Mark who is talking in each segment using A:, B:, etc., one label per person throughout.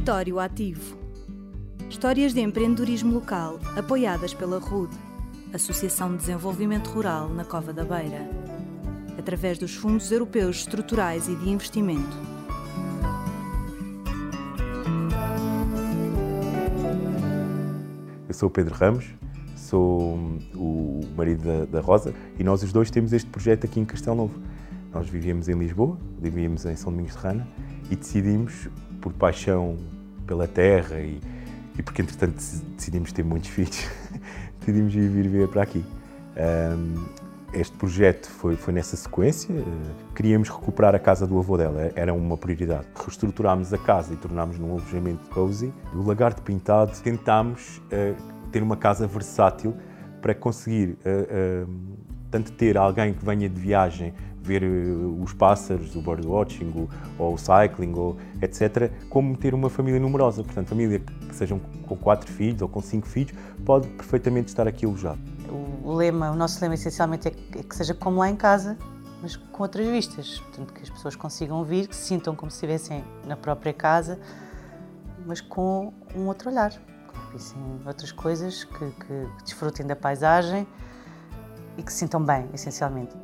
A: Território Ativo. Histórias de empreendedorismo local apoiadas pela RUD, Associação de Desenvolvimento Rural na Cova da Beira, através dos Fundos Europeus Estruturais e de Investimento.
B: Eu sou o Pedro Ramos, sou o marido da, da Rosa e nós os dois temos este projeto aqui em Castelo Novo. Nós vivíamos em Lisboa, vivíamos em São Domingos de Rana e decidimos, por paixão pela terra e, e porque entretanto decidimos ter muitos filhos, decidimos vir viver para aqui. Um, este projeto foi, foi nessa sequência. Queríamos recuperar a casa do avô dela, era uma prioridade. Reestruturámos a casa e tornámos num alojamento cozy. O Lagarto Pintado tentámos uh, ter uma casa versátil para conseguir uh, uh, tanto ter alguém que venha de viagem ver uh, os pássaros, o birdwatching, o, ou o cycling, ou etc., como ter uma família numerosa. Portanto, família que sejam com quatro filhos ou com cinco filhos, pode perfeitamente estar aqui alojado.
C: O lema, o nosso lema essencialmente é que, é que seja como lá em casa, mas com outras vistas. Portanto, que as pessoas consigam vir, que se sintam como se estivessem na própria casa, mas com um outro olhar. Vissem outras coisas, que, que desfrutem da paisagem e que se sintam bem, essencialmente.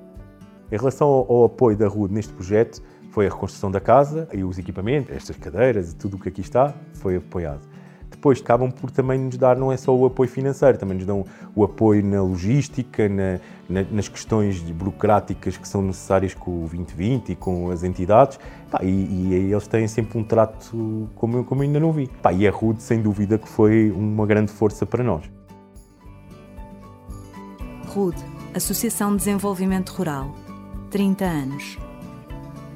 B: Em relação ao, apoio da RUD neste projeto, foi a reconstrução da casa e os equipamentos, estas cadeiras e tudo o que aqui está, foi apoiado. Depois acabam por também nos dar não é só o apoio financeiro, também nos dão o apoio na logística, na, na, nas questões burocráticas que são necessárias com o 2020 e com as entidades. Pá, e, e, eles têm sempre um trato como, como eu ainda não vi. Pá, e a RUD, sem dúvida, que foi uma grande força para nós.
A: RUD, Associação de Desenvolvimento Rural 30 anos.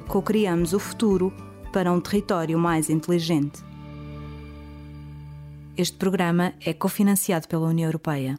A: Cocriamos o futuro para um território mais inteligente. Este programa é cofinanciado pela União Europeia.